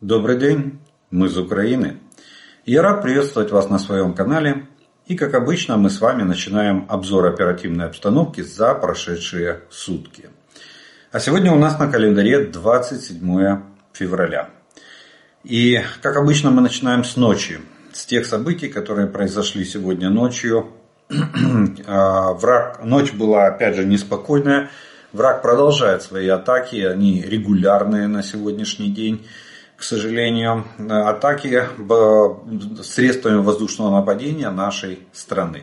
Добрый день, мы из Украины. Я рад приветствовать вас на своем канале. И как обычно мы с вами начинаем обзор оперативной обстановки за прошедшие сутки. А сегодня у нас на календаре 27 февраля. И как обычно мы начинаем с ночи. С тех событий, которые произошли сегодня ночью. А, враг, ночь была опять же неспокойная. Враг продолжает свои атаки, они регулярные на сегодняшний день к сожалению, атаки средствами воздушного нападения нашей страны.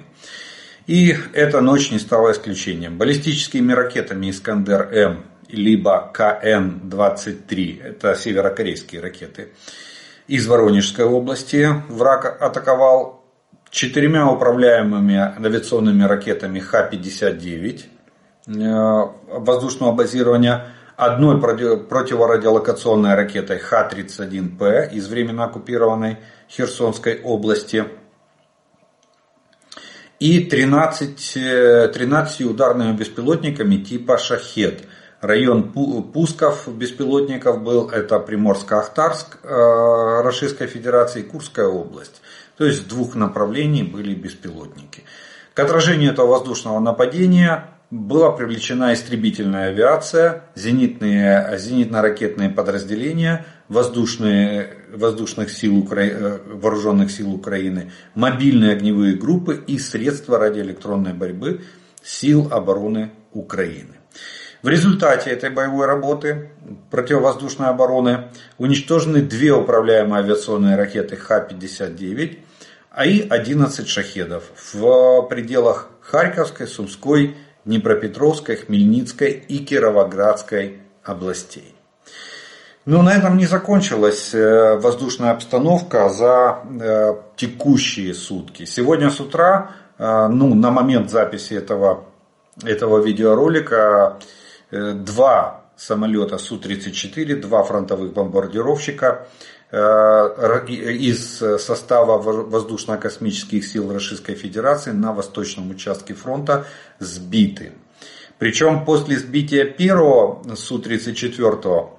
И эта ночь не стала исключением. Баллистическими ракетами «Искандер-М» либо КН-23, это северокорейские ракеты, из Воронежской области враг атаковал четырьмя управляемыми авиационными ракетами Х-59 э, воздушного базирования, одной противорадиолокационной ракетой Х-31П из временно оккупированной Херсонской области и 13, 13 ударными беспилотниками типа «Шахет». Район пусков беспилотников был это Приморско-Ахтарск э, Российской Федерации Курская область. То есть с двух направлений были беспилотники. К отражению этого воздушного нападения была привлечена истребительная авиация, зенитные, зенитно-ракетные подразделения воздушные, воздушных сил Укра... Э, вооруженных сил Украины, мобильные огневые группы и средства радиоэлектронной борьбы сил обороны Украины. В результате этой боевой работы противовоздушной обороны уничтожены две управляемые авиационные ракеты Х-59, а и 11 шахедов в пределах Харьковской, Сумской Днепропетровской, Хмельницкой и Кировоградской областей. Но на этом не закончилась э, воздушная обстановка за э, текущие сутки. Сегодня с утра, э, ну, на момент записи этого, этого видеоролика, два самолета Су-34, два фронтовых бомбардировщика из состава воздушно-космических сил Российской Федерации на восточном участке фронта сбиты. Причем после сбития первого Су-34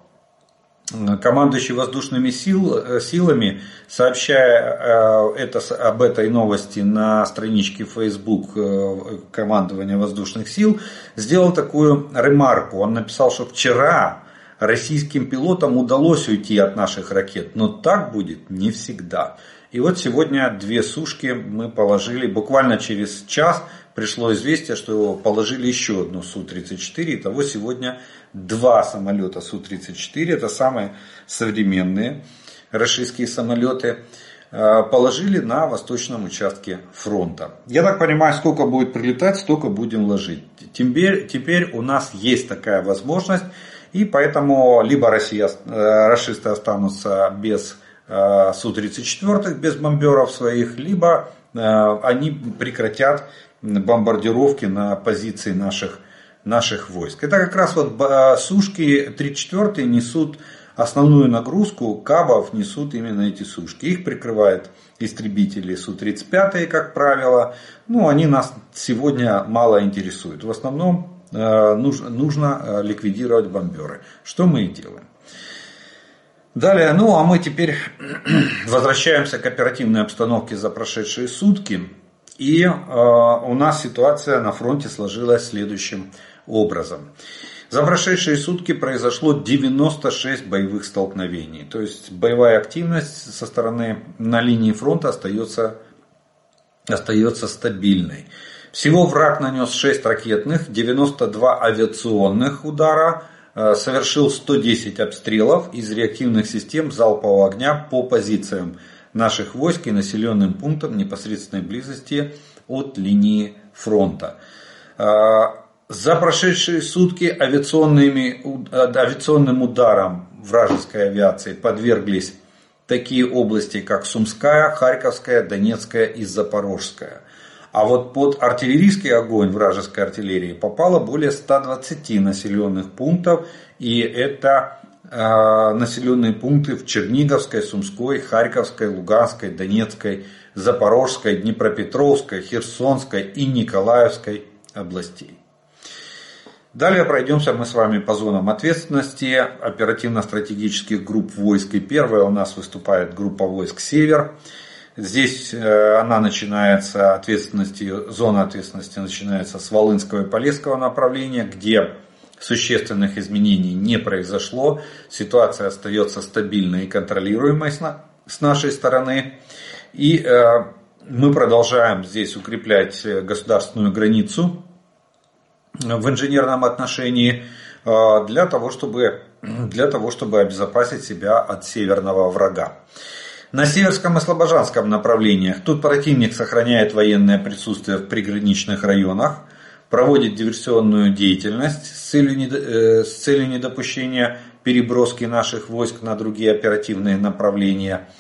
командующий воздушными сил, силами, сообщая это, об этой новости на страничке Facebook э, командования воздушных сил, сделал такую ремарку. Он написал, что вчера российским пилотам удалось уйти от наших ракет, но так будет не всегда. И вот сегодня две сушки мы положили, буквально через час пришло известие, что положили еще одну Су-34. Итого сегодня два самолета Су-34, это самые современные российские самолеты, э, положили на восточном участке фронта. Я так понимаю, сколько будет прилетать, столько будем ложить. Теперь, теперь у нас есть такая возможность. И поэтому либо Россия, э, расисты останутся без э, Су-34, без бомберов своих, либо э, они прекратят бомбардировки на позиции наших, наших войск. Это как раз вот сушки 34 несут основную нагрузку, кабов несут именно эти сушки. Их прикрывают истребители Су-35, как правило. Ну, они нас сегодня мало интересуют. В основном нужно, нужно э, ликвидировать бомберы. Что мы и делаем. Далее, ну а мы теперь возвращаемся к оперативной обстановке за прошедшие сутки. И э, у нас ситуация на фронте сложилась следующим образом. За прошедшие сутки произошло 96 боевых столкновений. То есть боевая активность со стороны на линии фронта остается, остается стабильной. Всего враг нанес 6 ракетных, 92 авиационных удара, э, совершил 110 обстрелов из реактивных систем залпового огня по позициям наших войск и населенным пунктам непосредственной близости от линии фронта. Э, за прошедшие сутки авиационными, авиационным ударом вражеской авиации подверглись такие области, как Сумская, Харьковская, Донецкая и Запорожская. А вот под артиллерийский огонь вражеской артиллерии попало более 120 населенных пунктов. И это э, населенные пункты в Черниговской, Сумской, Харьковской, Луганской, Донецкой, Запорожской, Днепропетровской, Херсонской и Николаевской областей. Далее пройдемся мы с вами по зонам ответственности оперативно-стратегических групп войск. И первая у нас выступает группа войск «Север». Здесь э, она начинается, ответственности, зона ответственности начинается с Волынского и Полесского направления, где существенных изменений не произошло. Ситуация остается стабильной и контролируемой с нашей стороны. И э, мы продолжаем здесь укреплять государственную границу в инженерном отношении э, для того, чтобы, для того, чтобы обезопасить себя от северного врага. На Северском и Слобожанском направлениях тут противник сохраняет военное присутствие в приграничных районах, проводит диверсионную деятельность с целью, э, с целью недопущения переброски наших войск на другие оперативные направления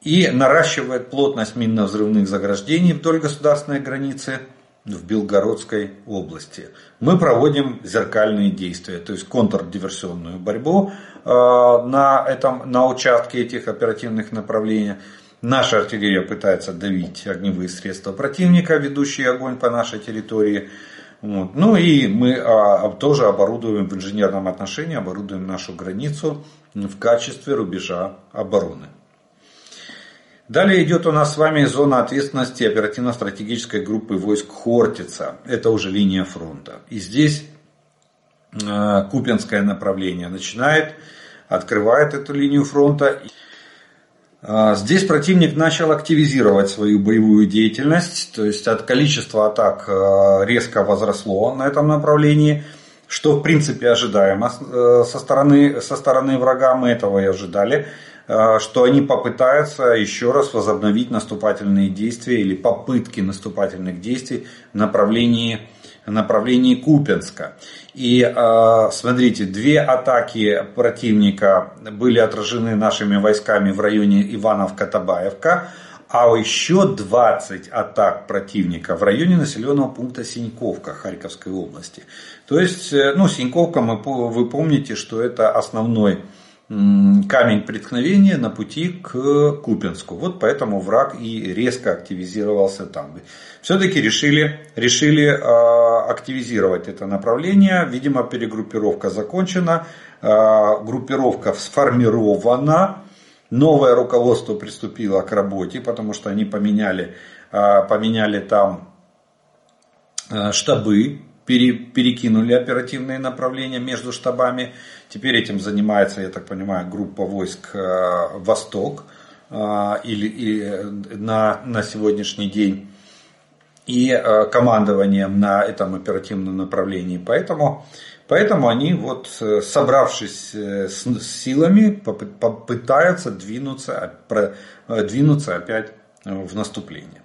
и наращивает плотность минно-взрывных заграждений вдоль государственной границы в Белгородской области. Мы проводим зеркальные действия, то есть контрдиверсионную борьбу на, этом, на участке этих оперативных направлений. Наша артиллерия пытается давить огневые средства противника, ведущие огонь по нашей территории. Вот. Ну и мы а, тоже оборудуем в инженерном отношении, оборудуем нашу границу в качестве рубежа обороны. Далее идет у нас с вами зона ответственности оперативно-стратегической группы войск Хортица. Это уже линия фронта. И здесь э, Купинское направление начинает, открывает эту линию фронта. Э, здесь противник начал активизировать свою боевую деятельность, то есть от количества атак э, резко возросло на этом направлении, что в принципе ожидаемо со стороны, со стороны врага, мы этого и ожидали. Э, что они попытаются еще раз возобновить наступательные действия или попытки наступательных действий в направлении, направлении Купенска. И э, смотрите, две атаки противника были отражены нашими войсками в районе Иванов-Катабаевка, а еще 20 атак противника в районе населенного пункта Синьковка Харьковской области. То есть, э, ну, Синьковка, мы, вы помните, что это основной камень преткновения на пути к Купинску. Вот поэтому враг и резко активизировался там. Все-таки решили, решили а, активизировать это направление. Видимо, перегруппировка закончена, а, группировка сформирована. Новое руководство приступило к работе, потому что они поменяли, а, поменяли там штабы пере, перекинули оперативные направления между штабами. Теперь этим занимается, я так понимаю, группа войск э, «Восток» э, или, или на, на сегодняшний день и э, командованием на этом оперативном направлении. Поэтому, поэтому они, вот, собравшись с силами, попытаются двинуться, двинуться опять в наступление.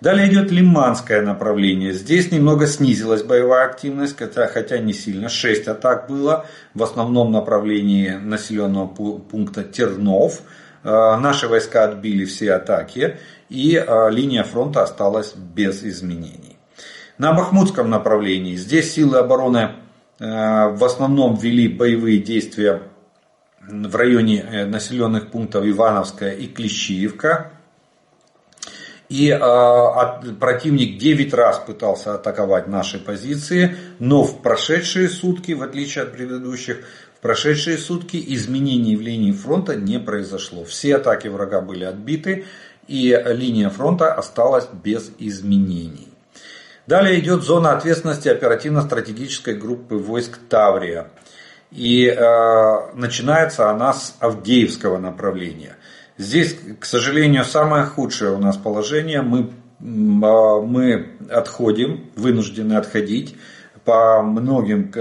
Далее идет лиманское направление. Здесь немного снизилась боевая активность, хотя, хотя не сильно. 6 атак было в основном направлении населенного пункта Тернов. Э, наши войска отбили все атаки и э, линия фронта осталась без изменений. На Бахмутском направлении здесь силы обороны э, в основном вели боевые действия в районе населенных пунктов Ивановская и Клещиевка. И э, противник 9 раз пытался атаковать наши позиции, но в прошедшие сутки, в отличие от предыдущих, в прошедшие сутки изменений в линии фронта не произошло. Все атаки врага были отбиты, и линия фронта осталась без изменений. Далее идет зона ответственности оперативно-стратегической группы войск Таврия. И э, начинается она с Авдеевского направления. Здесь, к сожалению, самое худшее у нас положение. Мы, а, мы отходим, вынуждены отходить по многим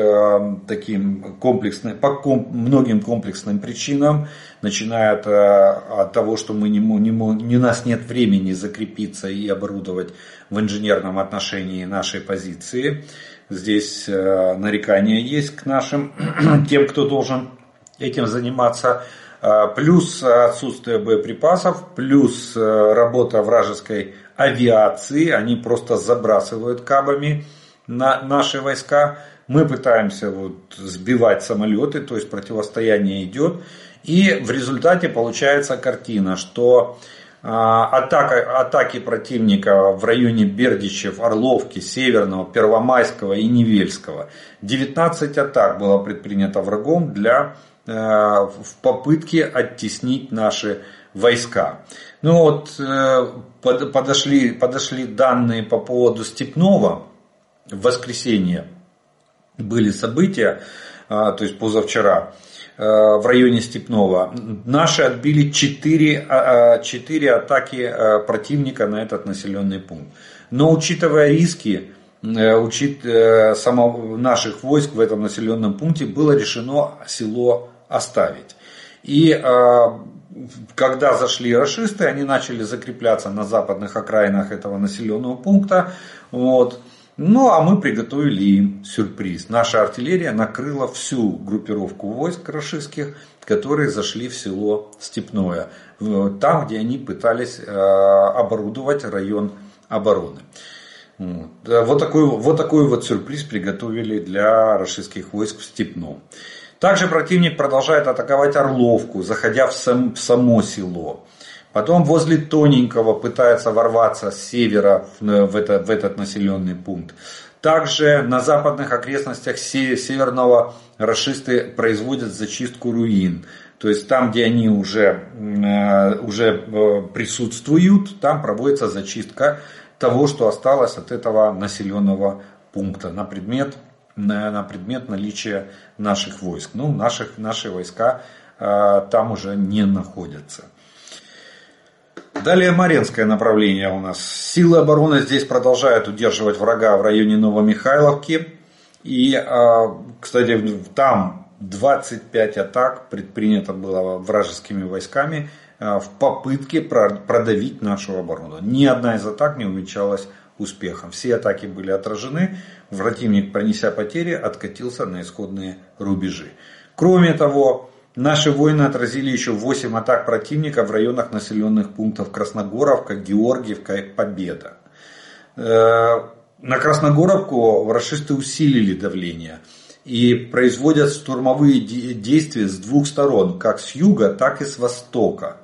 таким комплексным, по ком, многим комплексным причинам, начиная от, а, от того, что мы не, не, не, у нас нет времени закрепиться и оборудовать в инженерном отношении нашей позиции. Здесь а, нарекания есть к нашим, тем, кто должен этим заниматься. А, плюс отсутствие боеприпасов, плюс э, работа вражеской авиации, они просто забрасывают кабами на наши войска. Мы пытаемся вот сбивать самолеты, то есть противостояние идет. И в результате получается картина, что атака, атаки противника в районе Бердичев, Орловки, Северного, Первомайского и Невельского. 19 атак было предпринято врагом для, в попытке оттеснить наши войска. Ну вот э, подошли, подошли данные по поводу Степного. В воскресенье были события, то есть позавчера. Э, в районе Степного. Наши отбили 4, 4 атаки э, противника на этот населенный пункт. Но учитывая риски э, учит, само, наших войск в этом населенном пункте, было решено село оставить. И когда зашли расисты, они начали закрепляться на западных окраинах этого населенного пункта. Вот. Ну, а мы приготовили им сюрприз. Наша артиллерия накрыла всю группировку войск рашистских, которые зашли в село Степное, там, где они пытались э, оборудовать район обороны. Вот такой, вот такой вот сюрприз приготовили для рашистских войск в Степном. Также противник продолжает атаковать Орловку, заходя в, сам, в само село. Потом возле Тоненького пытается ворваться с севера в, это, в этот населенный пункт. Также на западных окрестностях северного расисты производят зачистку руин. То есть там, где они уже, э, уже э, присутствуют, там проводится зачистка того, что осталось от этого населенного пункта на предмет, на, на предмет наличия наших войск. Ну, наших, наши войска э, там уже не находятся. Далее Маренское направление у нас. Силы обороны здесь продолжают удерживать врага в районе Новомихайловки. И, а, кстати, там 25 атак предпринято было вражескими войсками а, в попытке продавить нашу оборону. Ни одна из атак не увенчалась успехом. Все атаки были отражены. Противник, пронеся потери, откатился на исходные рубежи. Кроме того, Наши воины отразили еще 8 атак противника в районах населенных пунктов Красногоровка, Георгиевка и Победа. Э, на Красногоровку расисты усилили давление и производят штурмовые действия с двух сторон, как с юга, так и с востока.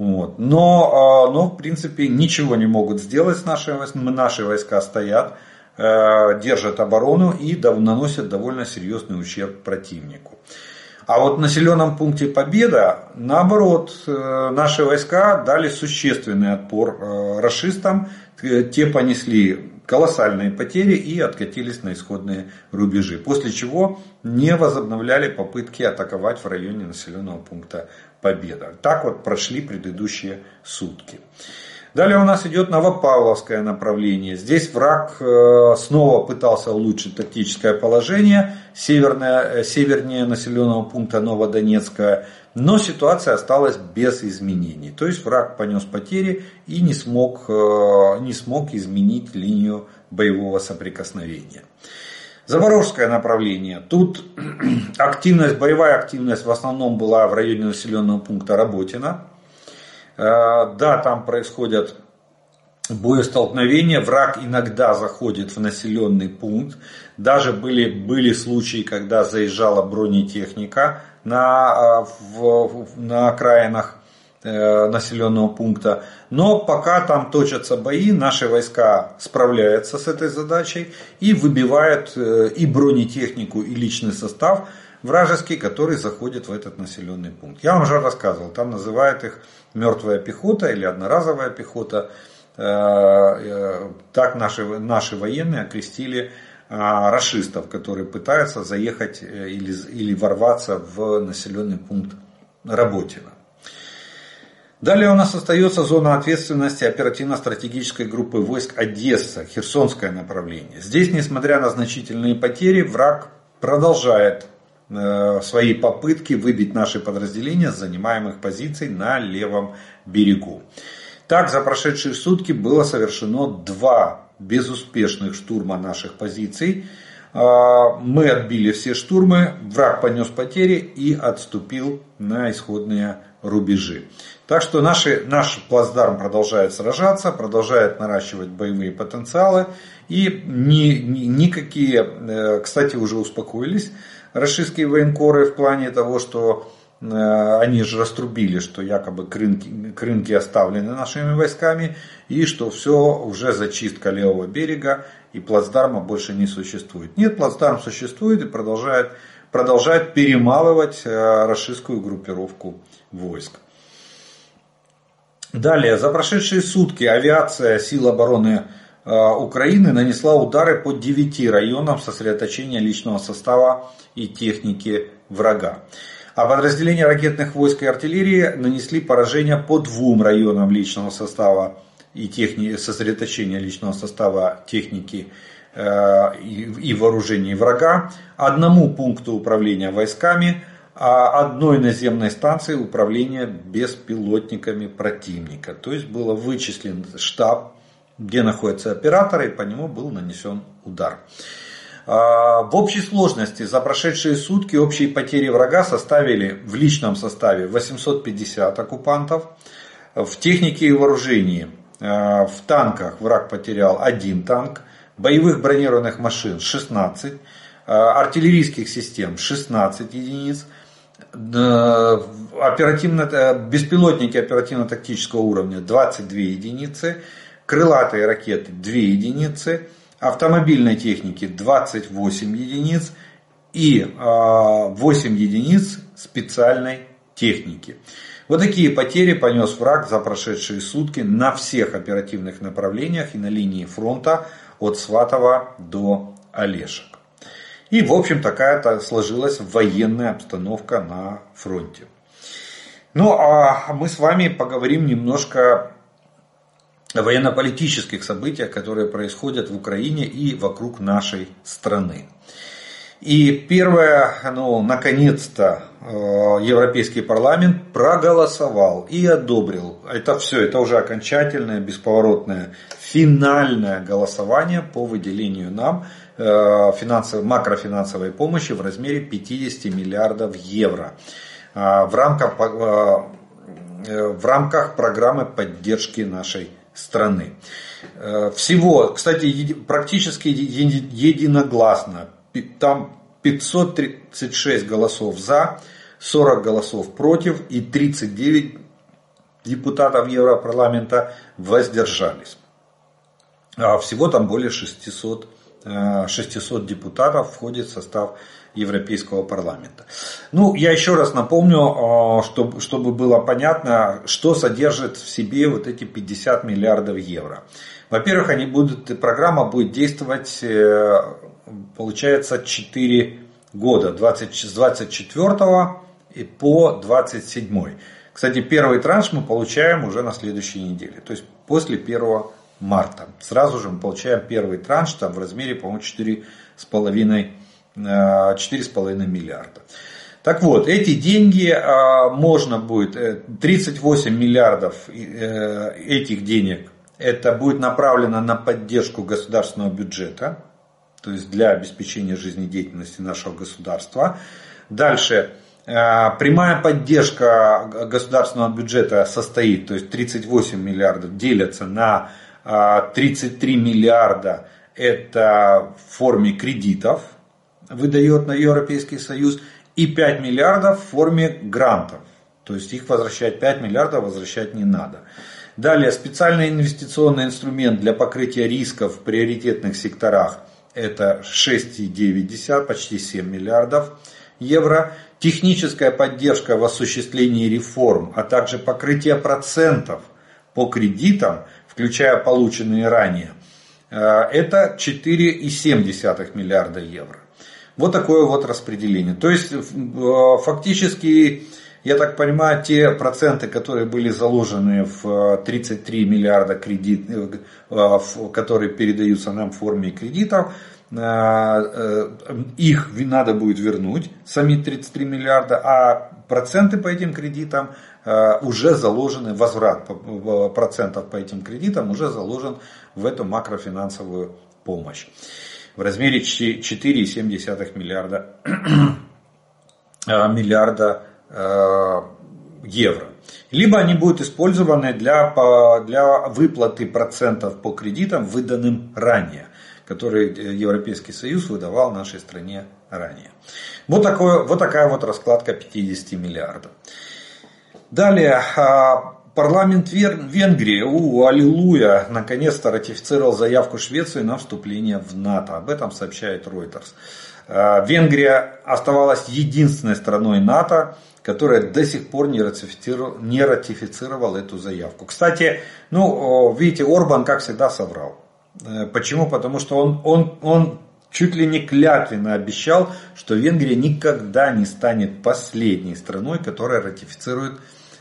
Вот. Но, а, но в принципе ничего не могут сделать наши, наши войска стоят, э, держат оборону и наносят довольно серьезный ущерб противнику. А вот в населенном пункте Победа, наоборот, э, наши войска дали существенный отпор э, расистам. Те понесли колоссальные потери и откатились на исходные рубежи. После чего не возобновляли попытки атаковать в районе населенного пункта Победа. Так вот прошли предыдущие сутки. Далее у нас идет Новопавловское направление. Здесь враг э, снова пытался улучшить тактическое положение северное, э, севернее населенного пункта Новодонецка, но ситуация осталась без изменений. То есть враг понес потери и не смог, э, не смог изменить линию боевого соприкосновения. Запорожское направление. Тут активность, боевая активность в основном была в районе населенного пункта Работина. Э, да, там происходят боестолкновения, враг иногда заходит в населенный пункт. Даже были, были случаи, когда заезжала бронетехника на, э, в, на окраинах населенного пункта. Но пока там точатся бои, наши войска справляются с этой задачей и выбивают и бронетехнику, и личный состав вражеский, который заходит в этот населенный пункт. Я вам уже рассказывал, там называют их мертвая пехота или одноразовая пехота. Э, э, так наши, наши военные окрестили э, расистов, которые пытаются заехать или, или ворваться в населенный пункт Работина. Далее у нас остается зона ответственности оперативно-стратегической группы войск Одесса, Херсонское направление. Здесь, несмотря на значительные потери, враг продолжает Э, свои попытки выбить наши подразделения с занимаемых позиций на левом берегу. Так, за прошедшие сутки было совершено два безуспешных штурма наших позиций. Э, мы отбили все штурмы, враг понес потери и отступил на исходные рубежи. Так что наши, наш плацдарм продолжает сражаться, продолжает наращивать боевые потенциалы. И ни, ни, никакие, э, кстати, уже успокоились, российские военкоры в плане того, что они же раструбили, что якобы крынки, крынки оставлены нашими войсками и что все уже зачистка левого берега и плацдарма больше не существует. Нет, плацдарм существует и продолжает, продолжает перемалывать расистскую группировку войск. Далее, за прошедшие сутки авиация сил обороны Украины нанесла удары по 9 районам сосредоточения личного состава и техники врага. А подразделения ракетных войск и артиллерии нанесли поражение по двум районам личного состава и техники, сосредоточения личного состава техники э, и вооружений врага, одному пункту управления войсками, одной наземной станции управления беспилотниками противника. То есть было вычислен штаб, где находятся операторы, и по нему был нанесен удар. А, в общей сложности за прошедшие сутки общие потери врага составили в личном составе 850 оккупантов, в технике и вооружении а, в танках враг потерял один танк, боевых бронированных машин 16, а, артиллерийских систем 16 единиц, оперативно, э, беспилотники оперативно-тактического уровня 22 единицы, крылатые ракеты 2 единицы, автомобильной техники 28 единиц и 8 а, единиц специальной техники. Вот такие потери понес враг за прошедшие сутки на всех оперативных направлениях и на линии фронта от Сватова до Олешек. И, в общем, такая-то сложилась военная обстановка на фронте. Ну, а мы с вами поговорим немножко военно-политических событиях, которые происходят в Украине и вокруг нашей страны. И первое, ну, наконец-то э, Европейский парламент проголосовал и одобрил. Это все, это уже окончательное, бесповоротное, финальное голосование по выделению нам финансовой, макрофинансовой помощи в размере 50 миллиардов евро э, в рамках, в рамках программы поддержки нашей страны. Э, всего, кстати, практически единогласно. Там 536 голосов за, 40 голосов против и 39 депутатов Европарламента воздержались. А всего там более 600, 600 э, депутатов входит в состав Европейского парламента. Ну, я еще раз напомню, чтобы, чтобы было понятно, что содержит в себе вот эти 50 миллиардов евро. Во-первых, они будут, программа будет действовать, э, получается, 4 года, 20, с 24 и по 27. Кстати, первый транш мы получаем уже на следующей неделе, то есть после 1 марта. Сразу же мы получаем первый транш там, в размере, по-моему, 4,5 4,5 миллиарда. Так вот, эти деньги а, можно будет, 38 э, миллиардов э, этих денег, это будет направлено на поддержку государственного бюджета, то есть для обеспечения жизнедеятельности нашего государства. Дальше, э, прямая поддержка государственного бюджета состоит, то есть 38 миллиардов делятся на 33 миллиарда, это в форме кредитов, выдает на Европейский Союз, и 5 миллиардов в форме грантов. То есть их возвращать 5 миллиардов возвращать не надо. Далее специальный инвестиционный инструмент для покрытия рисков в приоритетных секторах. Это 6,9, почти 7 миллиардов евро. Техническая поддержка в осуществлении реформ, а также покрытие процентов по кредитам, включая полученные ранее. Э, это 4,7 миллиарда евро. Вот такое вот распределение. То есть э, фактически, я так понимаю, те проценты, которые были заложены в 33 э, миллиарда кредит, которые передаются нам в форме кредитов, их надо будет вернуть, сами 33 миллиарда, а проценты по этим кредитам уже заложены, возврат процентов по этим кредитам уже заложен в эту макрофинансовую помощь в размере 4,7 миллиарда, э, миллиарда э, евро. Либо они будут использованы для, для выплаты процентов по кредитам, выданным ранее. который Европейский Союз выдавал нашей стране ранее. Вот, такое, вот такая вот раскладка 50 миллиардов. Далее, а, парламент Венгрии, у, аллилуйя, наконец-то ратифицировал заявку Швеции на вступление в НАТО. Об этом сообщает Reuters. А, Венгрия оставалась единственной страной НАТО, которая до сих пор не ратифицировала, не ратифицировала эту заявку. Кстати, ну, видите, Орбан, как всегда, соврал. Э, почему? Потому что он, он, он чуть ли не клятвенно обещал, что Венгрия никогда не станет последней страной, которая ратифицирует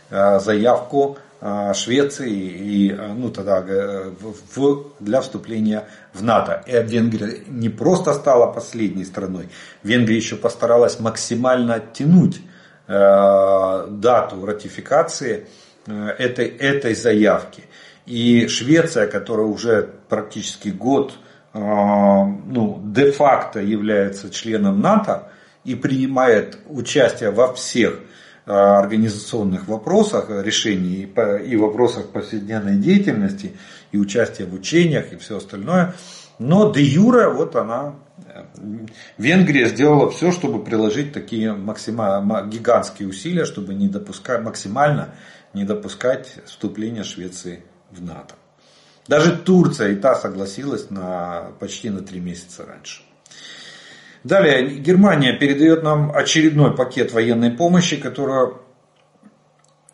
заявку э, Швеции и ну, тогда, в, для вступления в НАТО. И Венгрия не просто стала последней страной, Венгрия еще постаралась максимально оттянуть дату ратификации этой, этой заявки. И Швеция, которая уже практически год ну, де-факто является членом НАТО и принимает участие во всех организационных вопросах, решений и вопросах повседневной деятельности, и участие в учениях и все остальное. Но де юре вот она, э, Венгрия сделала все, чтобы приложить такие максимально гигантские усилия, чтобы не допускать, максимально не допускать вступления Швеции в НАТО. Даже Турция и та согласилась на, почти на три месяца раньше. Далее, Германия передает нам очередной пакет военной помощи, которую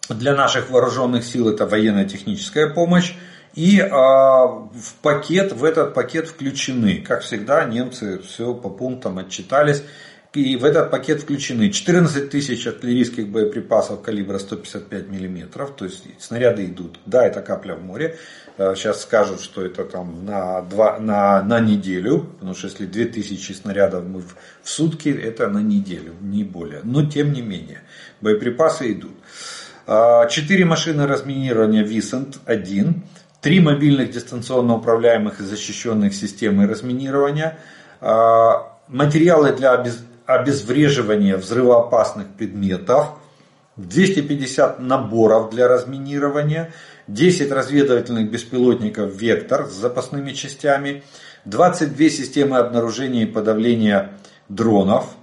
для наших вооруженных сил это военно-техническая помощь. И а, в пакет, в этот пакет включены, как всегда, немцы все по пунктам отчитались. И в этот пакет включены 14 тысяч артиллерийских боеприпасов калибра 155 миллиметров, то есть снаряды идут. Да, это капля в море. Сейчас э, скажут, что это там на, два, на, на неделю, потому что если 2000 снарядов мы в, в сутки, это на неделю, не более. Но тем не менее, боеприпасы идут. А, четыре машины разминирования Висент-1, три мобильных дистанционно управляемых и защищенных системы разминирования, а, материалы для обезвреживания взрывоопасных предметов, 250 наборов для разминирования, 10 разведывательных беспилотников «Вектор» с запасными частями, 22 системы обнаружения и подавления дронов,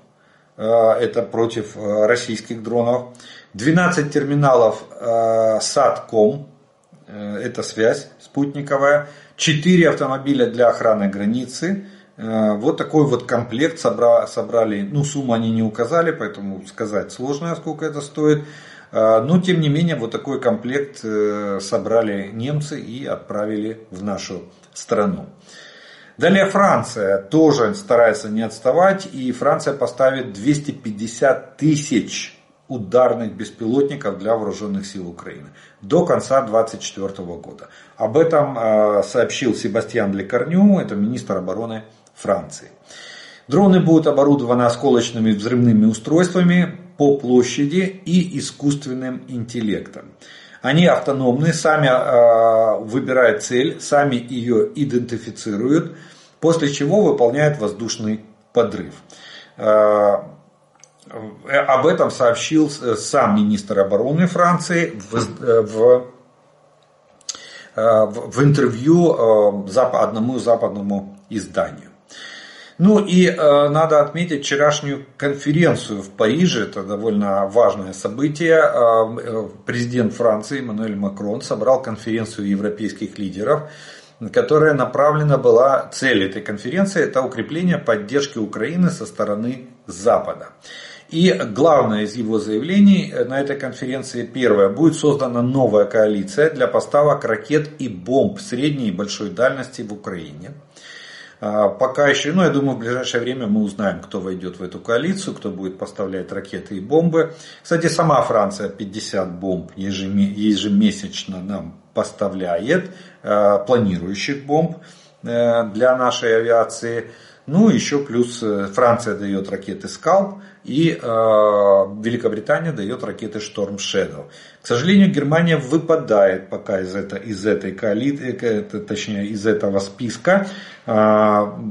э, это против э, российских дронов, 12 терминалов э, это связь спутниковая, 4 автомобиля для охраны границы, вот такой вот комплект собрали. Ну, сумму они не указали, поэтому сказать сложно, сколько это стоит. Э, но, тем не менее, вот такой комплект э, собрали немцы и отправили в нашу страну. Далее Франция тоже старается не отставать. И Франция поставит 250 тысяч ударных беспилотников для вооруженных сил Украины до конца 2024 года. Об этом сообщил Себастьян Лекарню, это министр обороны. Дроны будут оборудованы осколочными взрывными устройствами по площади и искусственным интеллектом. Они автономны, сами э, выбирают цель, сами ее идентифицируют, после чего выполняют воздушный подрыв. Э, об этом сообщил сам министр обороны Франции в, в, в интервью одному западному изданию. Ну и э, надо отметить вчерашнюю конференцию в Париже. Это довольно важное событие. Э, э, президент Франции Эммануэль Макрон собрал конференцию европейских лидеров, которая направлена была, цель этой конференции это укрепление поддержки Украины со стороны Запада. И главное из его заявлений на этой конференции, первое, будет создана новая коалиция для поставок ракет и бомб средней и большой дальности в Украине. А, пока еще, ну я думаю, в ближайшее время мы узнаем, кто войдет в эту коалицию, кто будет поставлять ракеты и бомбы. Кстати, сама Франция 50 бомб ежемесячно нам поставляет, а, планирующих бомб э, для нашей авиации. Ну, еще плюс э, Франция дает ракеты «Скалп», и э, Великобритания дает ракеты «Шторм Shadow». К сожалению, Германия выпадает пока из, это, из этой коалиции, точнее из этого списка. Э,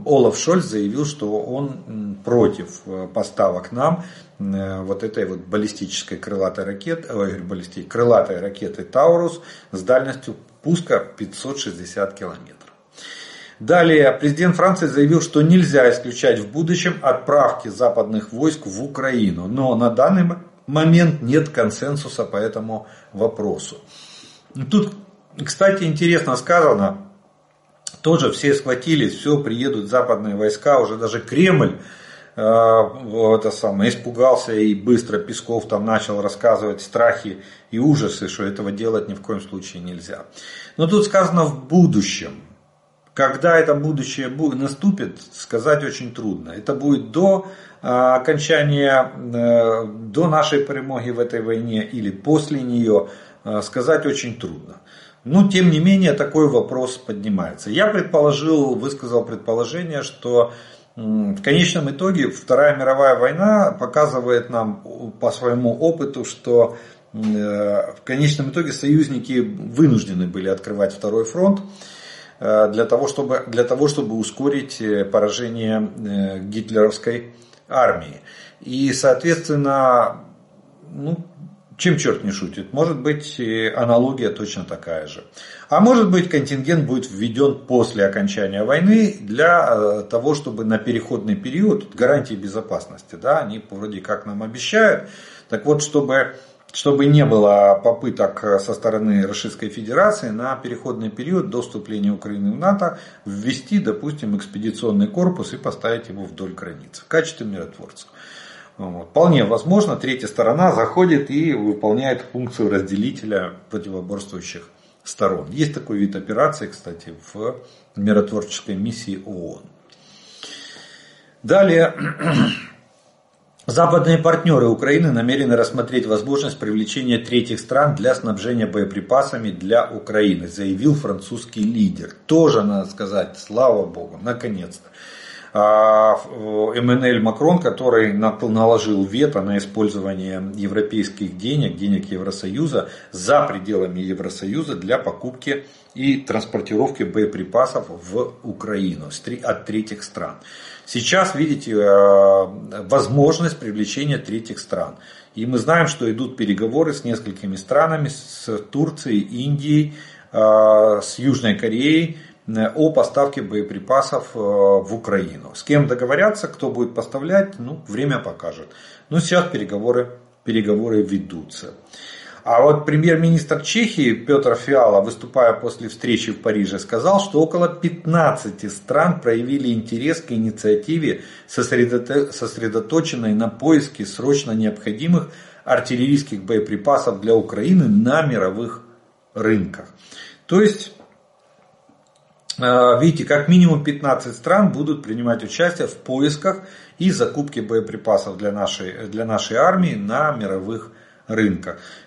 Олаф Шольц заявил, что он против э, поставок нам э, вот этой вот баллистической крылатой ракеты, ой, баллисти, крылатой ракеты Таурус с дальностью пуска 560 километров. Далее, президент Франции заявил, что нельзя исключать в будущем отправки западных войск в Украину. Но на данный момент нет консенсуса по этому вопросу. Тут, кстати, интересно сказано, тоже все схватились, все, приедут западные войска, уже даже Кремль э, это самое, испугался и быстро Песков там начал рассказывать страхи и ужасы, что этого делать ни в коем случае нельзя. Но тут сказано в будущем. Когда это будущее наступит, сказать очень трудно. Это будет до э, окончания, э, до нашей перемоги в этой войне или после нее, сказать очень трудно. Но, тем не менее, такой вопрос поднимается. Я предположил, высказал предположение, что в конечном итоге Вторая мировая война показывает нам по своему опыту, что э, в конечном итоге союзники вынуждены были открывать второй фронт э, для того, чтобы, для того, чтобы ускорить э, поражение гитлеровской армии. И, соответственно, ну, чем черт не шутит? Может быть аналогия точно такая же. А может быть контингент будет введен после окончания войны для э, того, чтобы на переходный период, гарантии безопасности, да, они вроде как нам обещают. Так вот, чтобы чтобы не было попыток со стороны Российской Федерации на переходный период до вступления Украины в НАТО ввести, допустим, экспедиционный корпус и поставить его вдоль границы в качестве миротворца. Вполне возможно, третья сторона заходит и выполняет функцию разделителя противоборствующих сторон. Есть такой вид операции, кстати, в миротворческой миссии ООН. Далее, западные партнеры Украины намерены рассмотреть возможность привлечения третьих стран для снабжения боеприпасами для Украины, заявил французский лидер. Тоже, надо сказать, слава богу, наконец-то. А, Эммануэль Макрон, который наложил вето на использование европейских денег, денег Евросоюза за пределами Евросоюза для покупки и транспортировки боеприпасов в Украину от третьих стран. Сейчас, видите, э, возможность привлечения третьих стран. И мы знаем, что идут переговоры с несколькими странами, с Турцией, Индией, э, с Южной Кореей, о поставке боеприпасов э, в Украину. С кем договорятся, кто будет поставлять, ну, время покажет. Но сейчас переговоры, переговоры ведутся. А вот премьер-министр Чехии Петр Фиала, выступая после встречи в Париже, сказал, что около 15 стран проявили интерес к инициативе, сосредоточенной на поиске срочно необходимых артиллерийских боеприпасов для Украины на мировых рынках. То есть Э, видите, как минимум 15 стран будут принимать участие в поисках и закупке боеприпасов для нашей, для нашей армии на мировых рынках.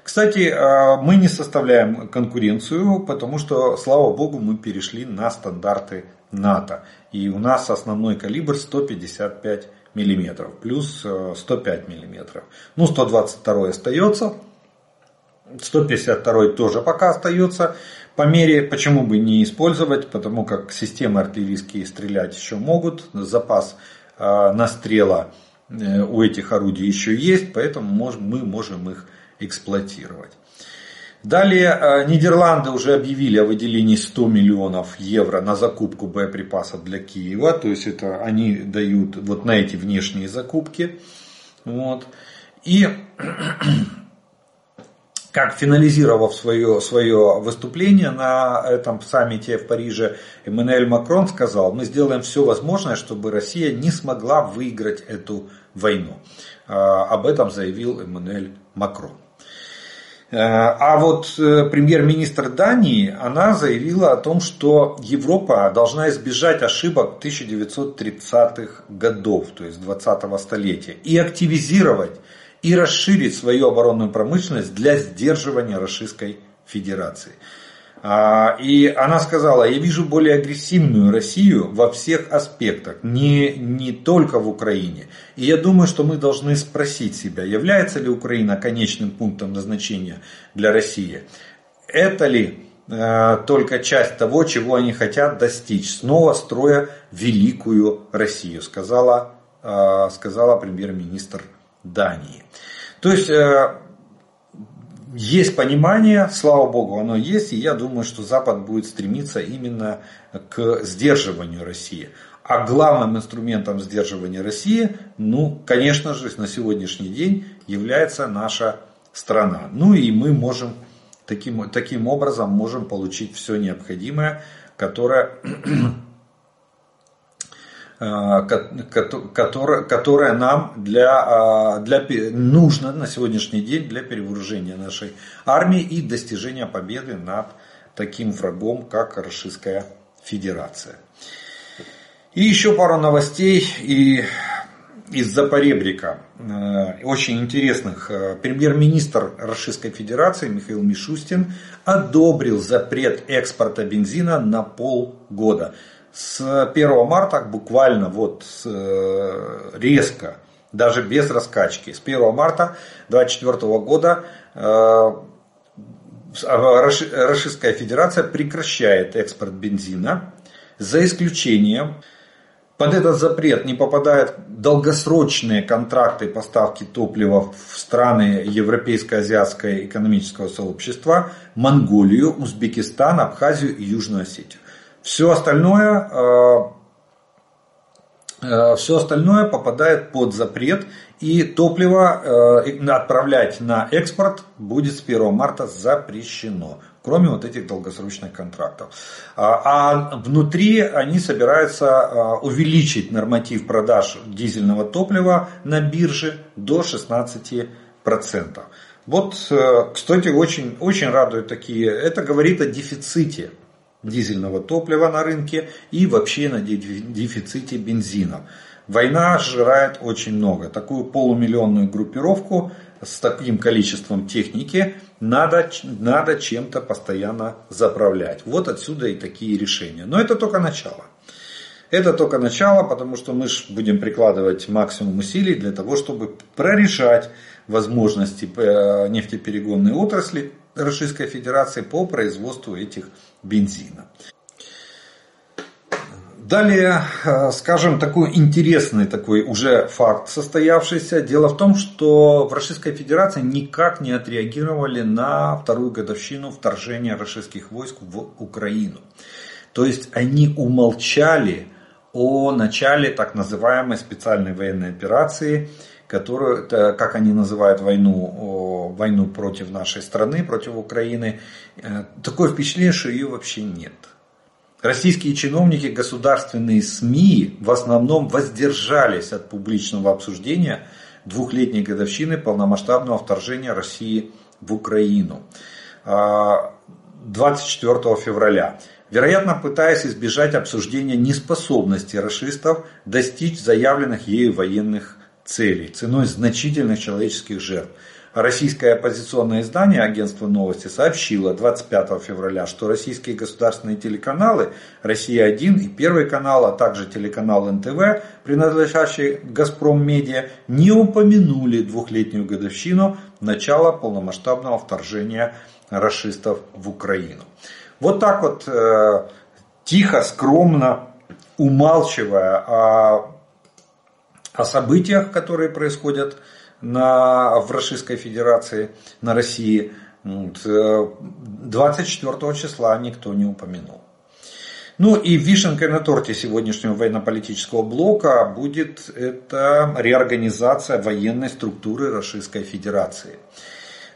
Кстати, э, мы не составляем конкуренцию, потому что, слава богу, мы перешли на стандарты НАТО. И у нас основной калибр 155 мм, плюс 105 мм. Ну, 122 остается, 152 тоже пока остается. По мере, почему бы не использовать, потому как системы артиллерийские стрелять еще могут, запас э, настрела э, у этих орудий еще есть, поэтому мы можем их эксплуатировать. Далее э, Нидерланды уже объявили о выделении 100 миллионов евро на закупку боеприпасов для Киева. То есть это они дают вот на эти внешние закупки. Вот. И как финализировав свое, свое выступление на этом саммите в Париже, Эммануэль Макрон сказал, мы сделаем все возможное, чтобы Россия не смогла выиграть эту войну. А, об этом заявил Эммануэль Макрон. А вот э, премьер-министр Дании, она заявила о том, что Европа должна избежать ошибок 1930-х годов, то есть 20-го столетия, и активизировать и расширить свою оборонную промышленность для сдерживания Российской Федерации. А, и она сказала, я вижу более агрессивную Россию во всех аспектах, не, не только в Украине. И я думаю, что мы должны спросить себя, является ли Украина конечным пунктом назначения для России. Это ли э, только часть того, чего они хотят достичь, снова строя великую Россию, сказала, э, сказала премьер-министр Дании. То есть, э, есть понимание, слава богу, оно есть, и я думаю, что Запад будет стремиться именно к сдерживанию России. А главным инструментом сдерживания России, ну, конечно же, на сегодняшний день является наша страна. Ну и мы можем таким, таким образом можем получить все необходимое, которое которая, которая нам для, э, для, нужно на сегодняшний день для перевооружения нашей армии и достижения победы над таким врагом, как Российская Федерация. И еще пару новостей и из Запоребрика, э, очень интересных. Премьер-министр Российской Федерации Михаил Мишустин одобрил запрет экспорта бензина на полгода с 1 марта буквально вот э, резко, даже без раскачки, с 1 марта 2024 года э, Российская Федерация прекращает экспорт бензина, за исключением под этот запрет не попадают долгосрочные контракты поставки топлива в страны Европейско-Азиатского экономического сообщества, Монголию, Узбекистан, Абхазию и Южную Осетию. Все остальное, э, э, все остальное попадает под запрет и топливо э, отправлять на экспорт будет с 1 марта запрещено. Кроме вот этих долгосрочных контрактов. А, а внутри они собираются увеличить норматив продаж дизельного топлива на бирже до 16%. Вот, кстати, очень, очень радуют такие. Это говорит о дефиците дизельного топлива на рынке и вообще на дефиците бензина. Война сжирает очень много. Такую полумиллионную группировку с таким количеством техники надо, надо чем-то постоянно заправлять. Вот отсюда и такие решения. Но это только начало. Это только начало, потому что мы будем прикладывать максимум усилий для того, чтобы прорешать возможности э, нефтеперегонной отрасли Российской Федерации по производству этих бензина. Далее, э, скажем, такой интересный такой уже факт состоявшийся. Дело в том, что в Российской Федерации никак не отреагировали на вторую годовщину вторжения российских войск в Украину. То есть они умолчали о начале так называемой специальной военной операции – которую, как они называют войну, войну против нашей страны, против Украины, э, такое впечатление, что ее вообще нет. Российские чиновники, государственные СМИ в основном воздержались от публичного обсуждения двухлетней годовщины полномасштабного вторжения России в Украину 24 а, февраля. Вероятно, пытаясь избежать обсуждения неспособности расистов достичь заявленных ею военных целей ценой значительных человеческих жертв. Российское оппозиционное издание агентство новости сообщило 25 февраля, что российские государственные телеканалы «Россия-1» и Первый канал, а также телеканал НТВ, принадлежащий «Газпром Медиа», не упомянули двухлетнюю годовщину начала полномасштабного вторжения расистов в Украину. Вот так вот э, тихо, скромно, умалчивая о о событиях, которые происходят на, в Российской Федерации, на России. 24 э, числа никто не упомянул. Ну и вишенкой на торте сегодняшнего военно-политического блока будет это реорганизация военной структуры Российской Федерации.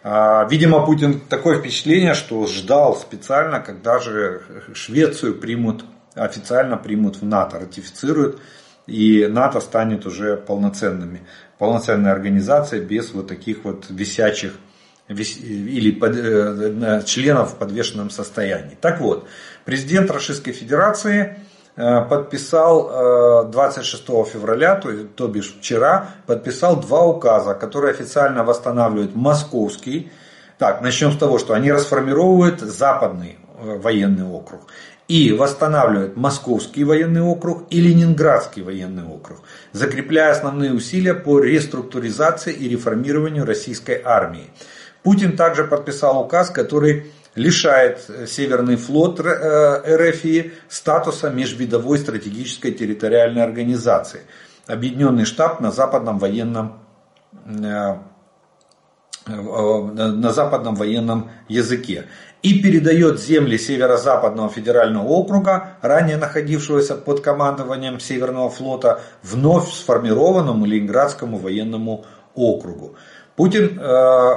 А, видимо, Путин такое впечатление, что ждал специально, когда же Швецию примут, официально примут в НАТО, ратифицируют и НАТО станет уже полноценными, полноценной организацией без вот таких вот висячих или под, э, членов в подвешенном состоянии. Так вот, президент Российской Федерации э, подписал э, 26 февраля, то, то бишь вчера, подписал два указа, которые официально восстанавливают московский. Так, начнем с того, что они расформировывают западный э, военный округ и восстанавливает Московский военный округ и Ленинградский военный округ, закрепляя основные усилия по реструктуризации и реформированию российской армии. Путин также подписал указ, который лишает э, Северный флот э, РФИ статуса межвидовой стратегической территориальной организации. Объединенный штаб на Западном военном э, на западном военном языке и передает земли Северо-Западного федерального округа, ранее находившегося под командованием Северного флота, вновь сформированному Ленинградскому военному округу. Путин, э,